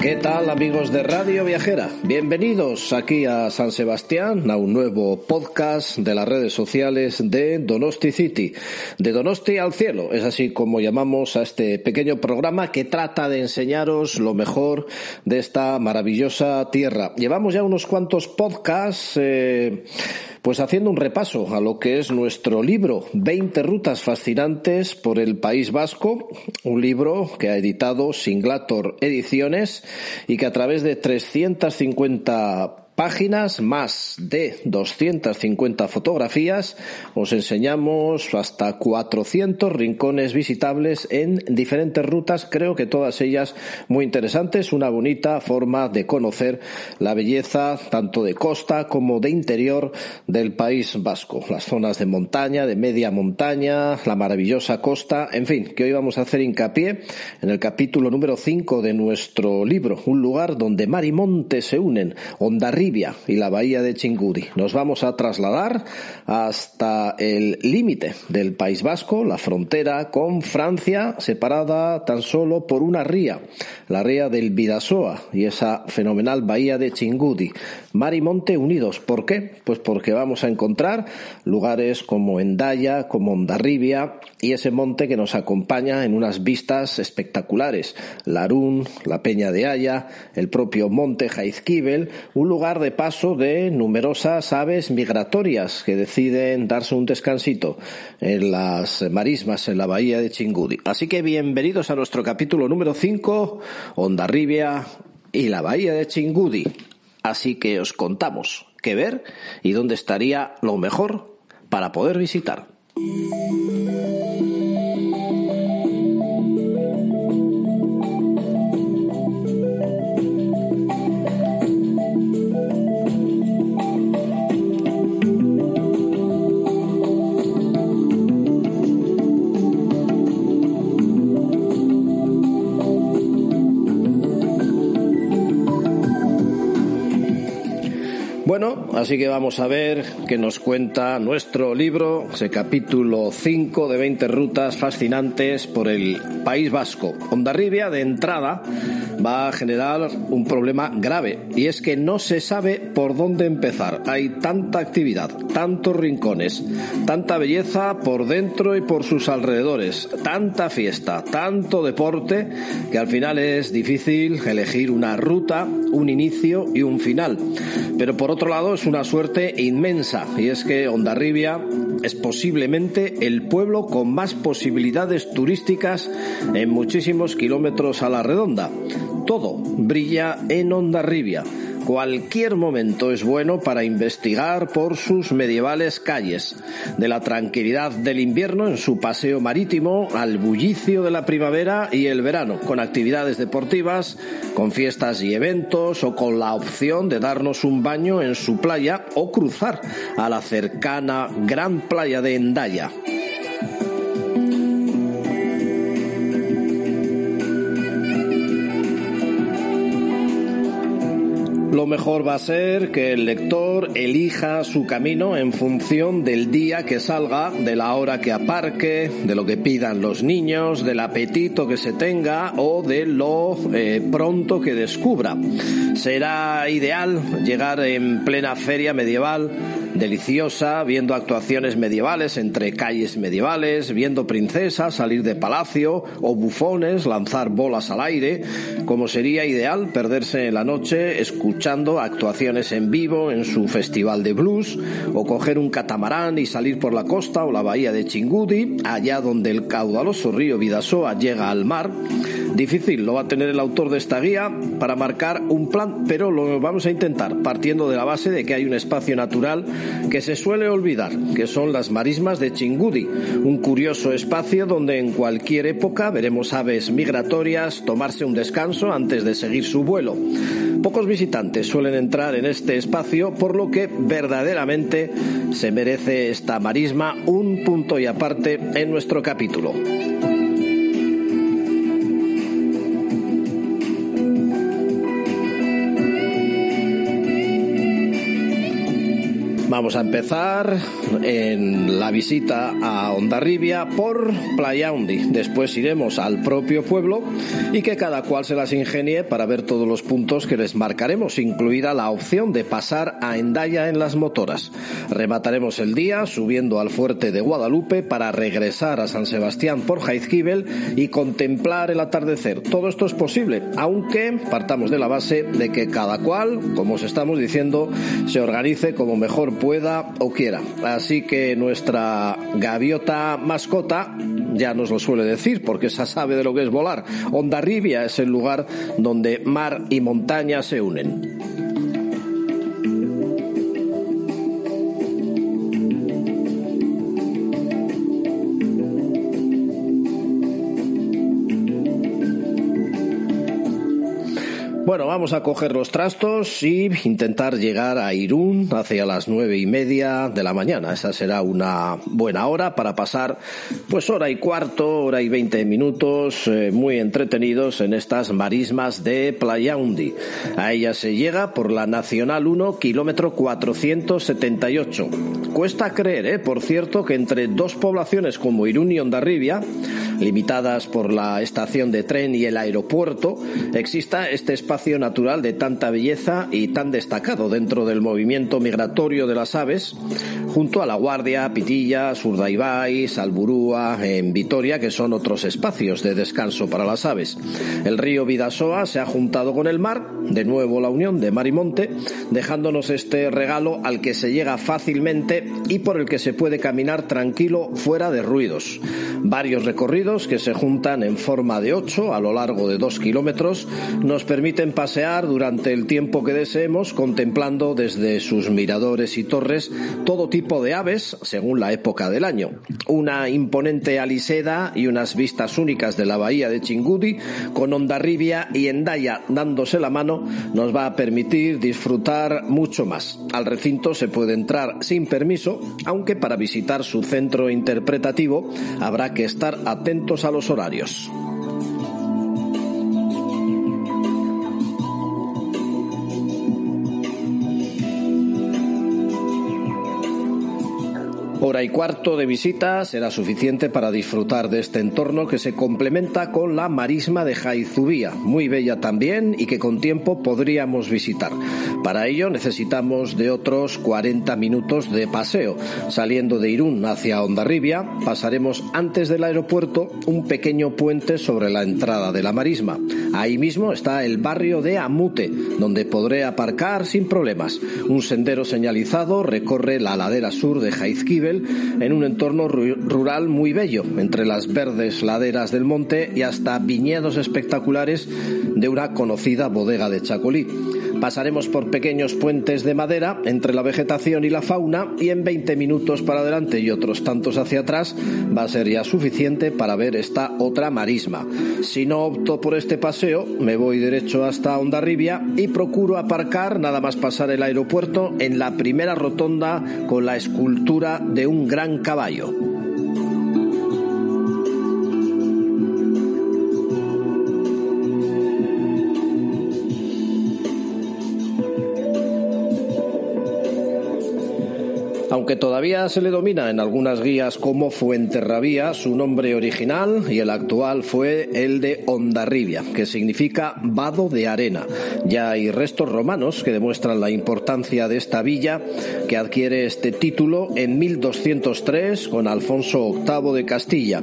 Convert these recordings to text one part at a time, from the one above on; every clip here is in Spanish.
¿Qué tal amigos de Radio Viajera? Bienvenidos aquí a San Sebastián, a un nuevo podcast de las redes sociales de Donosti City, de Donosti al cielo, es así como llamamos a este pequeño programa que trata de enseñaros lo mejor de esta maravillosa tierra. Llevamos ya unos cuantos podcasts. Eh, pues haciendo un repaso a lo que es nuestro libro 20 rutas fascinantes por el País Vasco, un libro que ha editado Singlator Ediciones y que a través de 350 páginas, más de 250 fotografías, os enseñamos hasta 400 rincones visitables en diferentes rutas, creo que todas ellas muy interesantes, una bonita forma de conocer la belleza tanto de costa como de interior del país vasco, las zonas de montaña, de media montaña, la maravillosa costa, en fin, que hoy vamos a hacer hincapié en el capítulo número 5 de nuestro libro, un lugar donde mar y monte se unen, Y la bahía de Chingudi. Nos vamos a trasladar hasta el límite del País Vasco, la frontera con Francia, separada tan solo por una ría, la ría del Vidasoa y esa fenomenal bahía de Chingudi. Mar y monte unidos. ¿Por qué? Pues porque vamos a encontrar lugares como Endaya, como Ondarribia y ese monte que nos acompaña en unas vistas espectaculares. Larún, la Peña de Haya, el propio monte Jaizkibel, un lugar de paso de numerosas aves migratorias que deciden darse un descansito en las marismas en la bahía de Chingudi. Así que bienvenidos a nuestro capítulo número 5, Ondarribia y la bahía de Chingudi. Así que os contamos qué ver y dónde estaría lo mejor para poder visitar. Bueno, así que vamos a ver qué nos cuenta nuestro libro, ese capítulo 5 de 20 rutas fascinantes por el País Vasco. Ondarribia, de entrada, va a generar un problema grave y es que no se sabe por dónde empezar. Hay tanta actividad, tantos rincones, tanta belleza por dentro y por sus alrededores, tanta fiesta, tanto deporte, que al final es difícil elegir una ruta, un inicio y un final. Pero por otro lado es una suerte inmensa y es que Ondarribia es posiblemente el pueblo con más posibilidades turísticas en muchísimos kilómetros a la redonda. Todo brilla en Ondarribia Cualquier momento es bueno para investigar por sus medievales calles, de la tranquilidad del invierno en su paseo marítimo al bullicio de la primavera y el verano, con actividades deportivas, con fiestas y eventos o con la opción de darnos un baño en su playa o cruzar a la cercana gran playa de Endaya. Lo mejor va a ser que el lector elija su camino en función del día que salga, de la hora que aparque, de lo que pidan los niños, del apetito que se tenga o de lo eh, pronto que descubra. Será ideal llegar en plena feria medieval deliciosa, viendo actuaciones medievales entre calles medievales, viendo princesas salir de palacio o bufones lanzar bolas al aire, como sería ideal perderse en la noche escuchando actuaciones en vivo en su festival de blues, o coger un catamarán y salir por la costa o la bahía de Chingudi, allá donde el caudaloso río Vidasoa llega al mar, Difícil lo va a tener el autor de esta guía para marcar un plan, pero lo vamos a intentar partiendo de la base de que hay un espacio natural que se suele olvidar, que son las marismas de Chingudi, un curioso espacio donde en cualquier época veremos aves migratorias tomarse un descanso antes de seguir su vuelo. Pocos visitantes suelen entrar en este espacio, por lo que verdaderamente se merece esta marisma un punto y aparte en nuestro capítulo. Vamos a empezar en la visita a Ondarribia por Playaundi. Después iremos al propio pueblo y que cada cual se las ingenie para ver todos los puntos que les marcaremos, incluida la opción de pasar a Endaya en las motoras. Remataremos el día subiendo al fuerte de Guadalupe para regresar a San Sebastián por Jaizkibel y contemplar el atardecer. Todo esto es posible, aunque partamos de la base de que cada cual, como os estamos diciendo, se organice como mejor pueda o quiera. Así que nuestra gaviota mascota ya nos lo suele decir, porque esa sabe de lo que es volar. Ondarribia es el lugar donde mar y montaña se unen. Bueno, vamos a coger los trastos y intentar llegar a Irún hacia las nueve y media de la mañana. Esa será una buena hora para pasar, pues hora y cuarto, hora y veinte minutos, eh, muy entretenidos en estas marismas de Playaundi. A ella se llega por la Nacional 1, kilómetro 478. Cuesta creer, eh, por cierto, que entre dos poblaciones como Irún y Ondarribia, limitadas por la estación de tren y el aeropuerto, exista este natural de tanta belleza y tan destacado dentro del movimiento migratorio de las aves, junto a La Guardia, Pitilla, Surdaibay, Salburúa, en Vitoria, que son otros espacios de descanso para las aves. El río Vidasoa se ha juntado con el mar, de nuevo la unión de mar y monte, dejándonos este regalo al que se llega fácilmente y por el que se puede caminar tranquilo fuera de ruidos. Varios recorridos que se juntan en forma de ocho a lo largo de dos kilómetros nos permiten pasear durante el tiempo que deseemos, contemplando desde sus miradores y torres todo tipo de aves según la época del año. Una imponente aliseda y unas vistas únicas de la bahía de Chingudi, con Ondarribia y Endaya dándose la mano, nos va a permitir disfrutar mucho más. Al recinto se puede entrar sin permiso, aunque para visitar su centro interpretativo habrá que estar atentos a los horarios. Hora y cuarto de visita será suficiente para disfrutar de este entorno que se complementa con la marisma de Jaizubía, muy bella también y que con tiempo podríamos visitar. Para ello necesitamos de otros 40 minutos de paseo. Saliendo de Irún hacia Ondarribia, pasaremos antes del aeropuerto un pequeño puente sobre la entrada de la marisma. Ahí mismo está el barrio de Amute, donde podré aparcar sin problemas. Un sendero señalizado recorre la ladera sur de Jaizkibel en un entorno rural muy bello, entre las verdes laderas del monte y hasta viñedos espectaculares de una conocida bodega de Chacolí. Pasaremos por pequeños puentes de madera entre la vegetación y la fauna y en 20 minutos para adelante y otros tantos hacia atrás va a ser ya suficiente para ver esta otra marisma. Si no opto por este paseo, me voy derecho hasta Ondarribia y procuro aparcar nada más pasar el aeropuerto en la primera rotonda con la escultura de un gran caballo. Aunque todavía se le domina en algunas guías como Fuenterrabía, su nombre original y el actual fue el de Ondarribia, que significa vado de arena. Ya hay restos romanos que demuestran la importancia de esta villa, que adquiere este título en 1203 con Alfonso VIII de Castilla.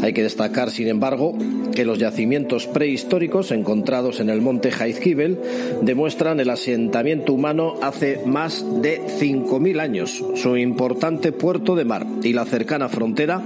Hay que destacar, sin embargo, que los yacimientos prehistóricos encontrados en el monte Jaizkibel demuestran el asentamiento humano hace más de 5.000 años su importante puerto de mar y la cercana frontera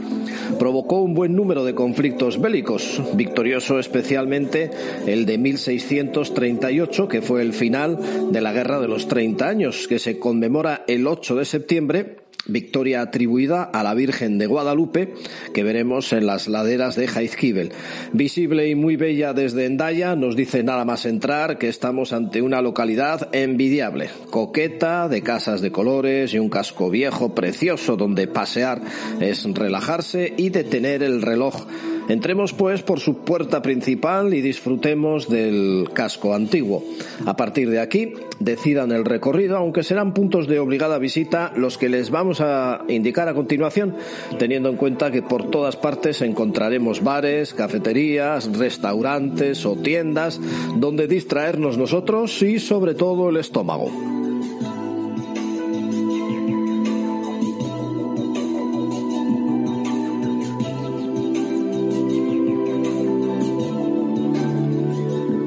provocó un buen número de conflictos bélicos, victorioso especialmente el de 1638, que fue el final de la Guerra de los 30 años, que se conmemora el 8 de septiembre victoria atribuida a la Virgen de Guadalupe, que veremos en las laderas de Jaizkibel. Visible y muy bella desde Endaya, nos dice nada más entrar que estamos ante una localidad envidiable, coqueta, de casas de colores y un casco viejo precioso donde pasear es relajarse y detener el reloj Entremos pues por su puerta principal y disfrutemos del casco antiguo. A partir de aquí, decidan el recorrido, aunque serán puntos de obligada visita los que les vamos a indicar a continuación, teniendo en cuenta que por todas partes encontraremos bares, cafeterías, restaurantes o tiendas donde distraernos nosotros y sobre todo el estómago.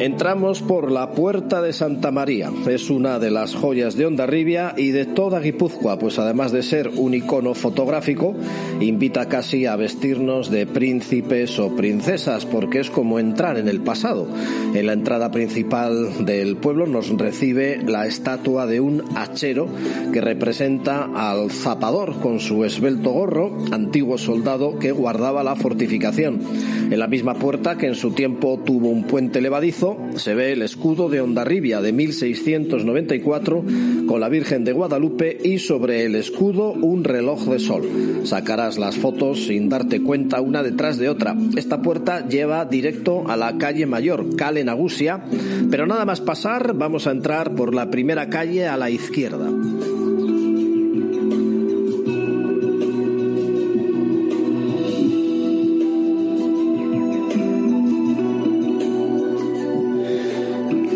Entramos por la Puerta de Santa María. Es una de las joyas de Ondarribia y de toda Guipúzcoa, pues además de ser un icono fotográfico, invita casi a vestirnos de príncipes o princesas, porque es como entrar en el pasado. En la entrada principal del pueblo nos recibe la estatua de un hachero que representa al zapador con su esbelto gorro, antiguo soldado que guardaba la fortificación. En la misma puerta que en su tiempo tuvo un puente levadizo, se ve el escudo de Ondarribia de 1694 con la Virgen de Guadalupe y sobre el escudo un reloj de sol. Sacarás las fotos sin darte cuenta una detrás de otra. Esta puerta lleva directo a la calle mayor, Cale Nagusia, pero nada más pasar vamos a entrar por la primera calle a la izquierda.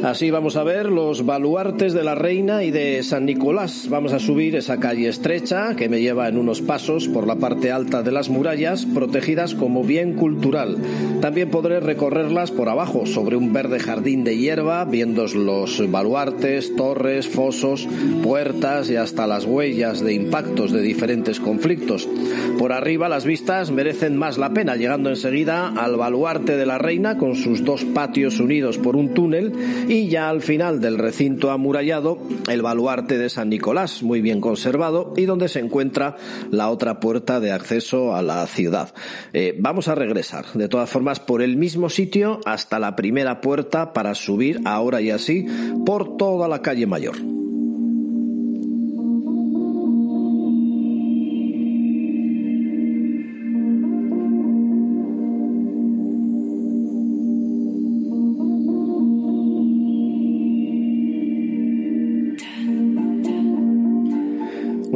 Así vamos a ver los baluartes de la Reina y de San Nicolás. Vamos a subir esa calle estrecha que me lleva en unos pasos por la parte alta de las murallas, protegidas como bien cultural. También podré recorrerlas por abajo, sobre un verde jardín de hierba, viendo los baluartes, torres, fosos, puertas y hasta las huellas de impactos de diferentes conflictos. Por arriba las vistas merecen más la pena, llegando enseguida al baluarte de la Reina con sus dos patios unidos por un túnel y y ya al final del recinto amurallado el baluarte de San Nicolás, muy bien conservado, y donde se encuentra la otra puerta de acceso a la ciudad. Eh, vamos a regresar, de todas formas, por el mismo sitio hasta la primera puerta para subir ahora y así por toda la calle mayor.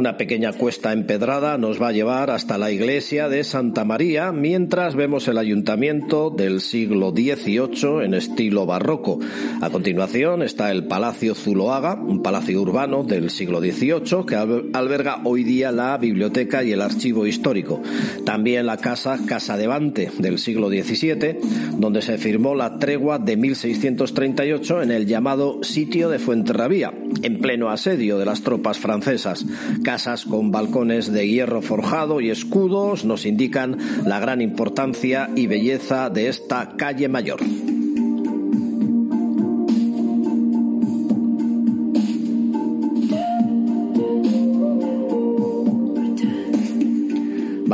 Una pequeña cuesta empedrada nos va a llevar hasta la iglesia de Santa María, mientras vemos el ayuntamiento del siglo XVIII en estilo barroco. A continuación está el Palacio Zuloaga, un palacio urbano del siglo XVIII que alberga hoy día la biblioteca y el archivo histórico. También la casa Casa de Bante del siglo XVII, donde se firmó la tregua de 1638 en el llamado sitio de Fuenterrabía, en pleno asedio de las tropas francesas casas con balcones de hierro forjado y escudos nos indican la gran importancia y belleza de esta calle mayor.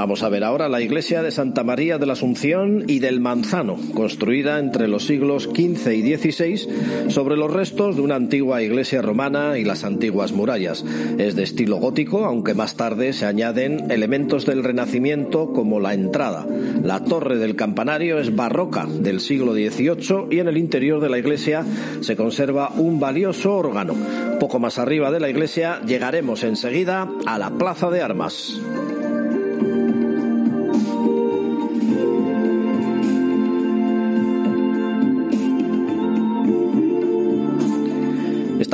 Vamos a ver ahora la iglesia de Santa María de la Asunción y del Manzano, construida entre los siglos XV y XVI sobre los restos de una antigua iglesia romana y las antiguas murallas. Es de estilo gótico, aunque más tarde se añaden elementos del Renacimiento como la entrada. La torre del campanario es barroca del siglo XVIII y en el interior de la iglesia se conserva un valioso órgano. Poco más arriba de la iglesia llegaremos enseguida a la Plaza de Armas.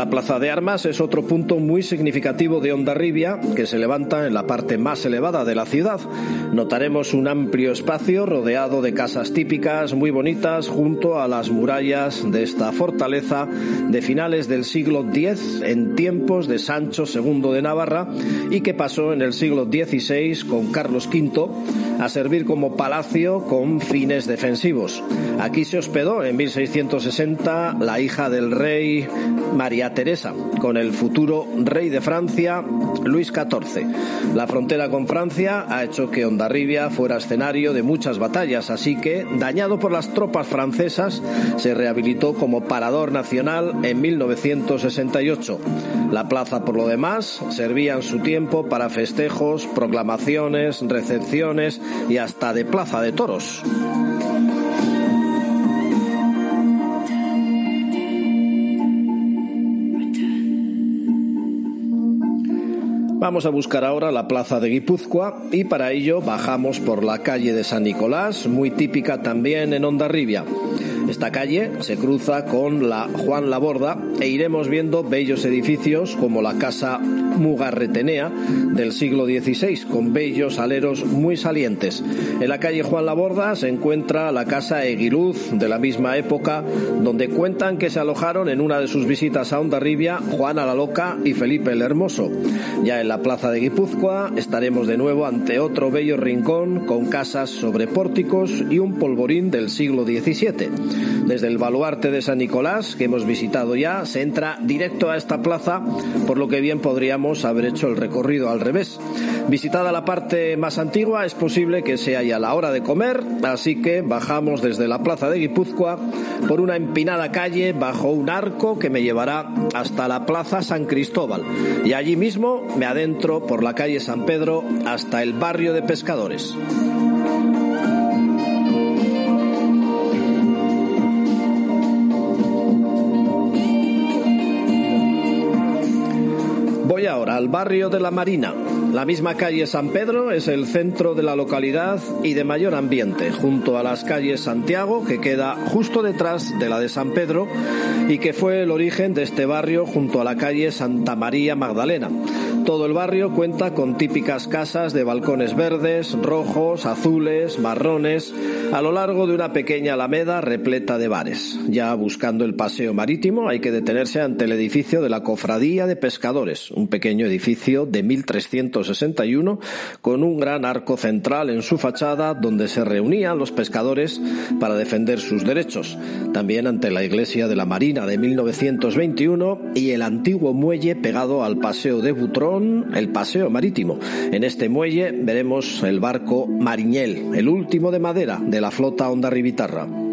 Esta plaza de armas es otro punto muy significativo de Ondarribia que se levanta en la parte más elevada de la ciudad. Notaremos un amplio espacio rodeado de casas típicas muy bonitas junto a las murallas de esta fortaleza de finales del siglo X en tiempos de Sancho II de Navarra y que pasó en el siglo XVI con Carlos V a servir como palacio con fines defensivos. Aquí se hospedó en 1660 la hija del rey María Teresa con el futuro rey de Francia, Luis XIV. La frontera con Francia ha hecho que Ondarribia fuera escenario de muchas batallas, así que, dañado por las tropas francesas, se rehabilitó como parador nacional en 1968. La plaza, por lo demás, servía en su tiempo para festejos, proclamaciones, recepciones y hasta de Plaza de Toros. Vamos a buscar ahora la plaza de Guipúzcoa y para ello bajamos por la calle de San Nicolás, muy típica también en Ondarribia. Esta calle se cruza con la Juan Laborda e iremos viendo bellos edificios como la Casa Mugarretenea del siglo XVI, con bellos aleros muy salientes. En la calle Juan Laborda se encuentra la Casa Eguiluz de la misma época, donde cuentan que se alojaron en una de sus visitas a Ondarribia Juana la Loca y Felipe el Hermoso. Ya en la plaza de Guipúzcoa estaremos de nuevo ante otro bello rincón con casas sobre pórticos y un polvorín del siglo XVII. Desde el baluarte de San Nicolás, que hemos visitado ya, se entra directo a esta plaza, por lo que bien podríamos haber hecho el recorrido al revés. Visitada la parte más antigua, es posible que sea ya la hora de comer, así que bajamos desde la plaza de Guipúzcoa por una empinada calle bajo un arco que me llevará hasta la plaza San Cristóbal. Y allí mismo me adentro por la calle San Pedro hasta el barrio de pescadores. Al barrio de la Marina. La misma calle San Pedro es el centro de la localidad y de mayor ambiente, junto a las calles Santiago, que queda justo detrás de la de San Pedro y que fue el origen de este barrio junto a la calle Santa María Magdalena. Todo el barrio cuenta con típicas casas de balcones verdes, rojos, azules, marrones, a lo largo de una pequeña alameda repleta de bares. Ya buscando el paseo marítimo hay que detenerse ante el edificio de la Cofradía de Pescadores, un pequeño edificio de 1361 con un gran arco central en su fachada donde se reunían los pescadores para defender sus derechos. También ante la iglesia de la Marina de 1921 y el antiguo muelle pegado al paseo de Butrón el paseo marítimo. En este muelle veremos el barco Mariñel, el último de madera de la flota Honda Rivitarra.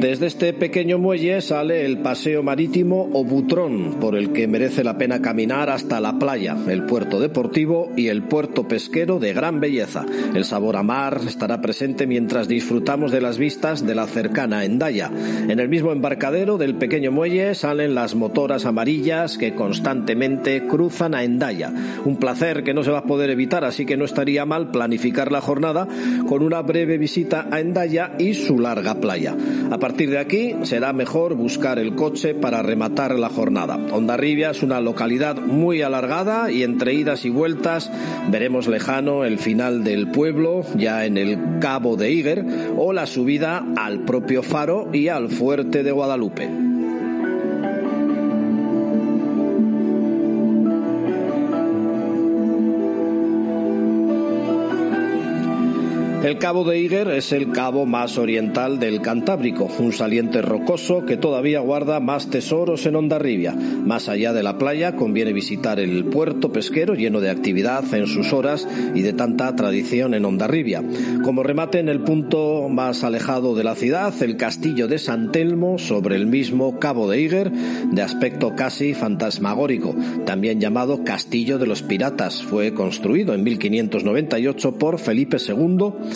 Desde este pequeño muelle sale el paseo marítimo o Butrón, por el que merece la pena caminar hasta la playa, el puerto deportivo y el puerto pesquero de gran belleza. El sabor a mar estará presente mientras disfrutamos de las vistas de la cercana Endaya. En el mismo embarcadero del pequeño muelle salen las motoras amarillas que constantemente cruzan a Endaya. Un placer que no se va a poder evitar, así que no estaría mal planificar la jornada con una breve visita a Endaya y su larga playa. Partir de aquí será mejor buscar el coche para rematar la jornada. Ondarribia es una localidad muy alargada y entre idas y vueltas veremos lejano el final del pueblo, ya en el Cabo de Iger, o la subida al propio faro y al fuerte de Guadalupe. El cabo de Iger es el cabo más oriental del Cantábrico, un saliente rocoso que todavía guarda más tesoros en Ondarribia. Más allá de la playa conviene visitar el puerto pesquero lleno de actividad en sus horas y de tanta tradición en Ondarribia. Como remate en el punto más alejado de la ciudad, el castillo de San Telmo sobre el mismo cabo de Iger, de aspecto casi fantasmagórico, también llamado Castillo de los Piratas, fue construido en 1598 por Felipe II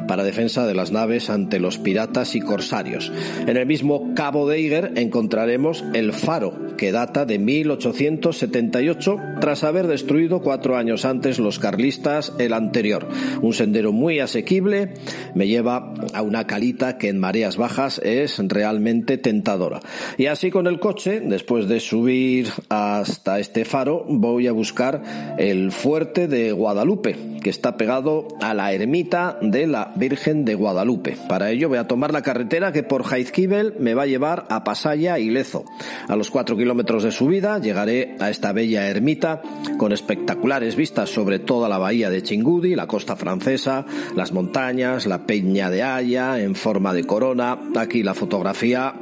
para defensa de las naves ante los piratas y corsarios. En el mismo Cabo de Iger encontraremos el faro, que data de 1878, tras haber destruido cuatro años antes los carlistas el anterior. Un sendero muy asequible me lleva a una calita que en mareas bajas es realmente tentadora. Y así con el coche, después de subir hasta este faro, voy a buscar el fuerte de Guadalupe, que está pegado a la ermita de la Virgen de Guadalupe. Para ello voy a tomar la carretera que por Jaizkibel me va a llevar a Pasaya y Lezo. A los cuatro kilómetros de subida llegaré a esta bella ermita con espectaculares vistas sobre toda la bahía de Chingudi, la costa francesa, las montañas, la peña de Haya en forma de corona. Aquí la fotografía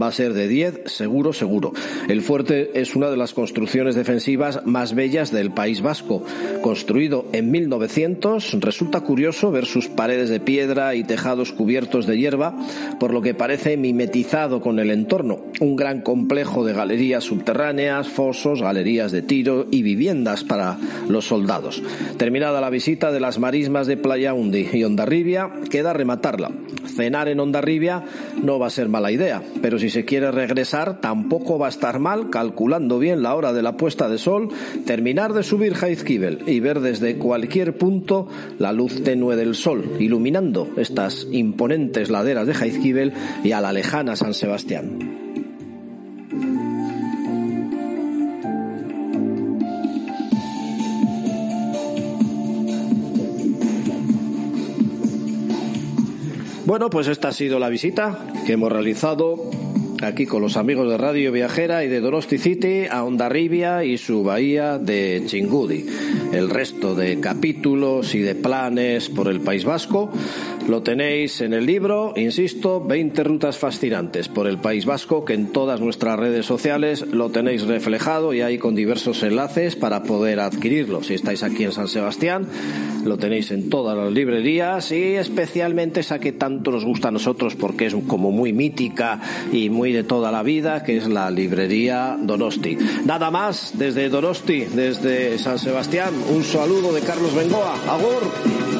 Va a ser de 10, seguro, seguro. El fuerte es una de las construcciones defensivas más bellas del País Vasco. Construido en 1900, resulta curioso ver sus paredes de piedra y tejados cubiertos de hierba, por lo que parece mimetizado con el entorno. Un gran complejo de galerías subterráneas, fosos, galerías de tiro y viviendas para los soldados. Terminada la visita de las marismas de Playa Undi y Ondarribia, queda rematarla. Cenar en Ondarribia no va a ser mala idea, pero si se quiere regresar tampoco va a estar mal, calculando bien la hora de la puesta de sol, terminar de subir Jaizkibel y ver desde cualquier punto la luz tenue del sol, iluminando estas imponentes laderas de Jaizkibel y a la lejana San Sebastián. Bueno, pues esta ha sido la visita que hemos realizado aquí con los amigos de Radio Viajera y de Donosti City a Ondarribia y su bahía de Chingudi. El resto de capítulos y de planes por el País Vasco lo tenéis en el libro, insisto, 20 rutas fascinantes por el País Vasco, que en todas nuestras redes sociales lo tenéis reflejado y hay con diversos enlaces para poder adquirirlo. Si estáis aquí en San Sebastián, lo tenéis en todas las librerías y especialmente esa que tanto nos gusta a nosotros porque es como muy mítica y muy de toda la vida, que es la librería Donosti. Nada más desde Donosti, desde San Sebastián, un saludo de Carlos Bengoa. Agur.